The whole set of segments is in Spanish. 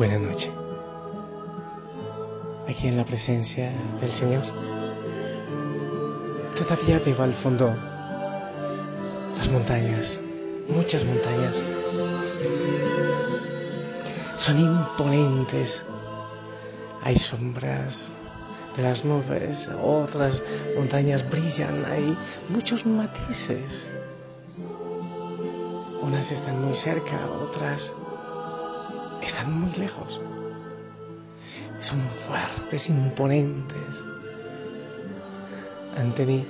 Buenas noches. Aquí en la presencia del Señor. Todavía veo al fondo las montañas, muchas montañas. Son imponentes. Hay sombras de las nubes, otras montañas brillan, hay muchos matices. Unas están muy cerca, otras están muy lejos. Son fuertes, imponentes. Ante mí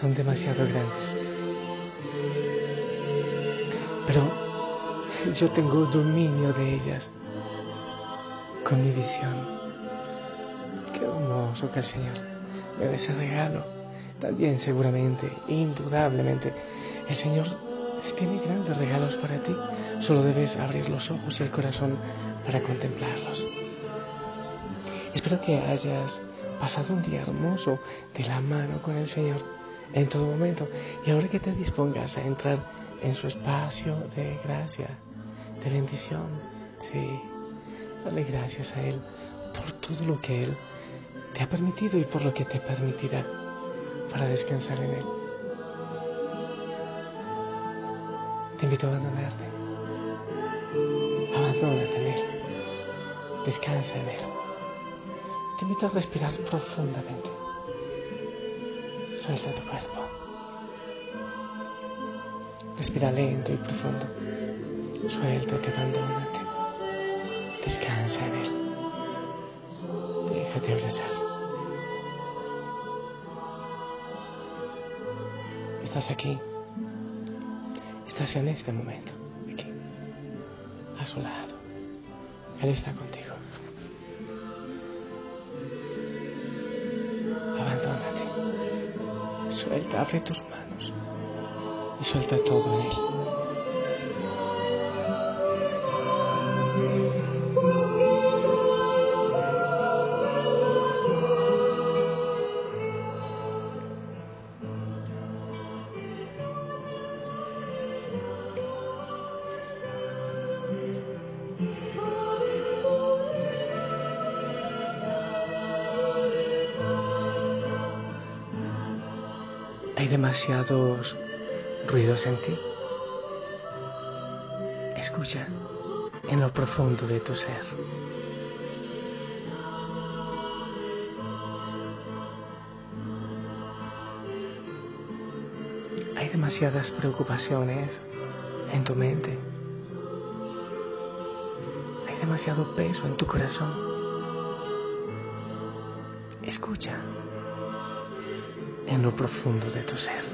son demasiado grandes. Pero yo tengo dominio de ellas con mi visión. Qué hermoso que el Señor me dé ese regalo. También seguramente, indudablemente, el Señor tiene grandes regalos para ti. Solo debes abrir los ojos y el corazón para contemplarlos. Espero que hayas pasado un día hermoso de la mano con el Señor en todo momento y ahora que te dispongas a entrar en su espacio de gracia, de bendición, sí, dale gracias a Él por todo lo que Él te ha permitido y por lo que te permitirá para descansar en Él. Te invito a abandonarte. Abandónate en Él. Descansa en Él. Te invito a respirar profundamente. Suelta tu cuerpo. Respira lento y profundo. Suéltate, abandónate. Descansa en Él. Déjate abrazar. Estás aquí. Estás en este momento. Lado. Él está contigo. Abandónate. Suelta, abre tus manos y suelta todo en Él. Hay demasiados ruidos en ti. Escucha en lo profundo de tu ser. Hay demasiadas preocupaciones en tu mente. Hay demasiado peso en tu corazón. Escucha en lo profundo de tu ser.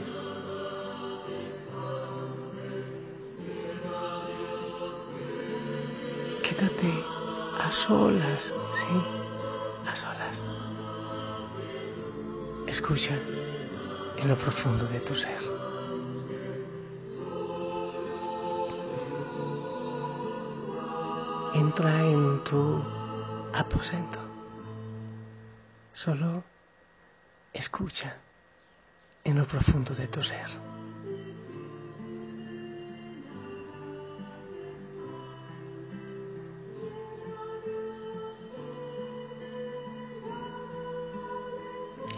Quédate a solas, sí, a solas. Escucha en lo profundo de tu ser. Entra en tu aposento. Solo escucha en lo profundo de tu ser.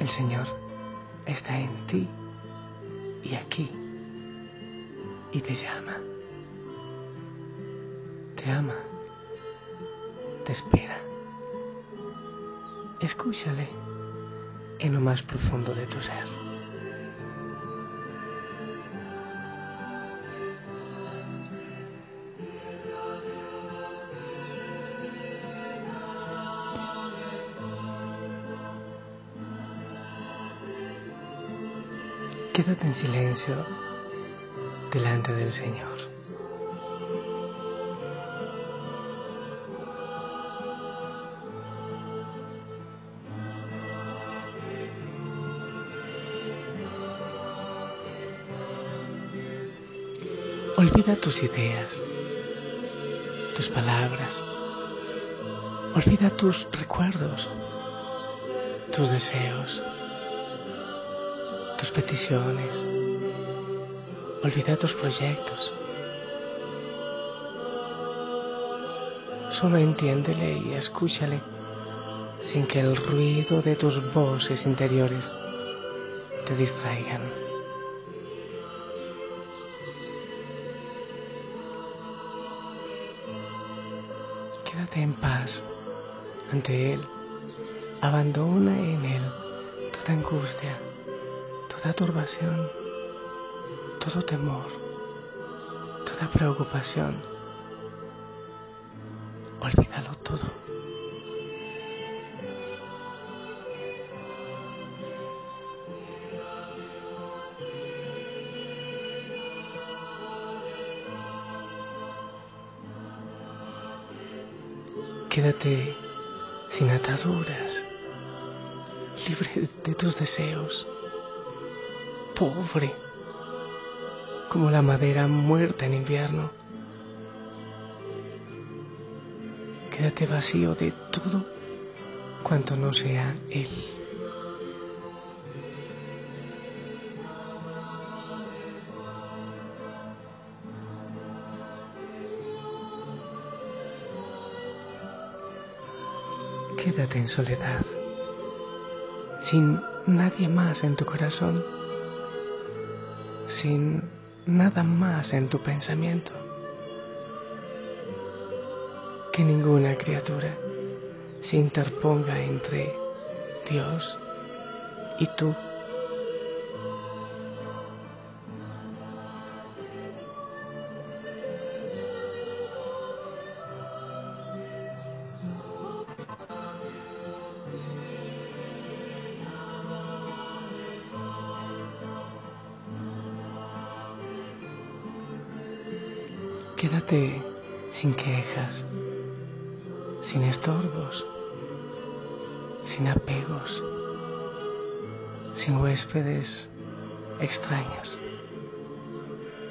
El Señor está en ti y aquí y te llama. Te ama. Te espera. Escúchale en lo más profundo de tu ser. En silencio delante del Señor. Olvida tus ideas, tus palabras. Olvida tus recuerdos, tus deseos, tus peticiones. Olvida tus proyectos. Solo entiéndele y escúchale sin que el ruido de tus voces interiores te distraigan. Quédate en paz ante Él. Abandona en Él toda angustia, toda turbación, todo temor, toda preocupación. Olvídalo todo. Quédate sin ataduras, libre de tus deseos, pobre como la madera muerta en invierno. Quédate vacío de todo cuanto no sea Él. Quédate en soledad, sin nadie más en tu corazón, sin nada más en tu pensamiento, que ninguna criatura se interponga entre Dios y tú. Quédate sin quejas, sin estorbos, sin apegos, sin huéspedes extraños,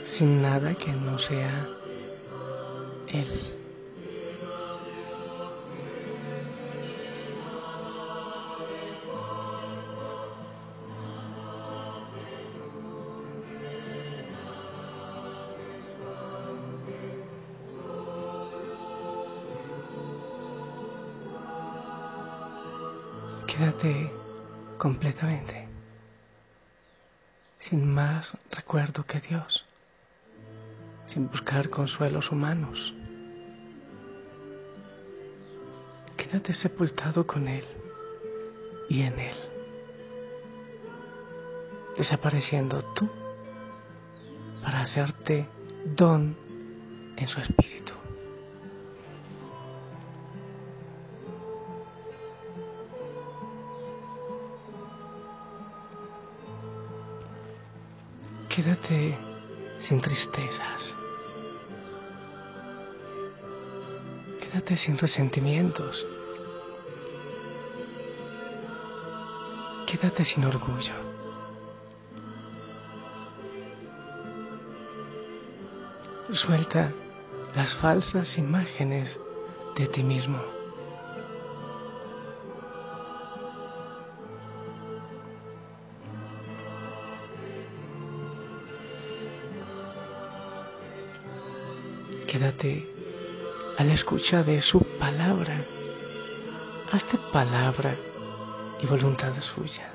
sin nada que no sea Él. Quédate completamente, sin más recuerdo que Dios, sin buscar consuelos humanos. Quédate sepultado con Él y en Él, desapareciendo tú para hacerte don en su espíritu. Quédate sin tristezas. Quédate sin resentimientos. Quédate sin orgullo. Suelta las falsas imágenes de ti mismo. Quédate a la escucha de su palabra. Hazte palabra y voluntad suya.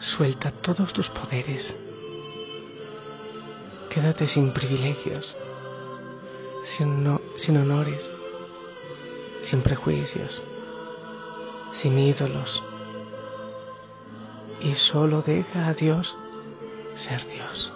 Suelta todos tus poderes. Quédate sin privilegios, sin, sin honores sin prejuicios, sin ídolos, y solo deja a Dios ser Dios.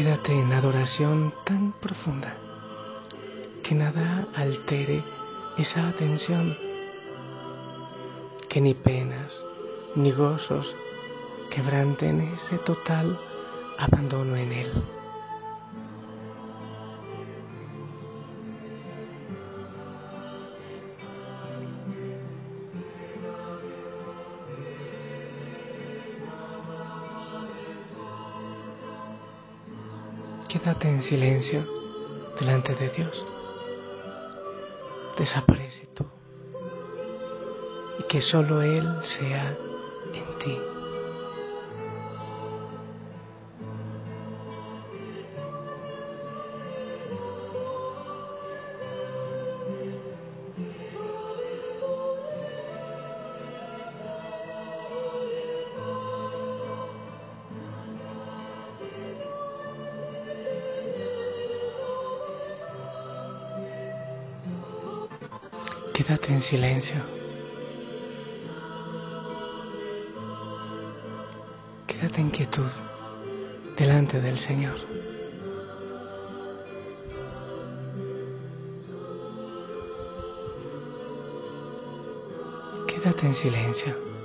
Quédate en adoración tan profunda que nada altere esa atención, que ni penas ni gozos quebranten ese total abandono en Él. Quédate en silencio delante de Dios. Desaparece tú y que solo Él sea en ti. Quédate en silencio. Quédate en quietud delante del Señor. Quédate en silencio.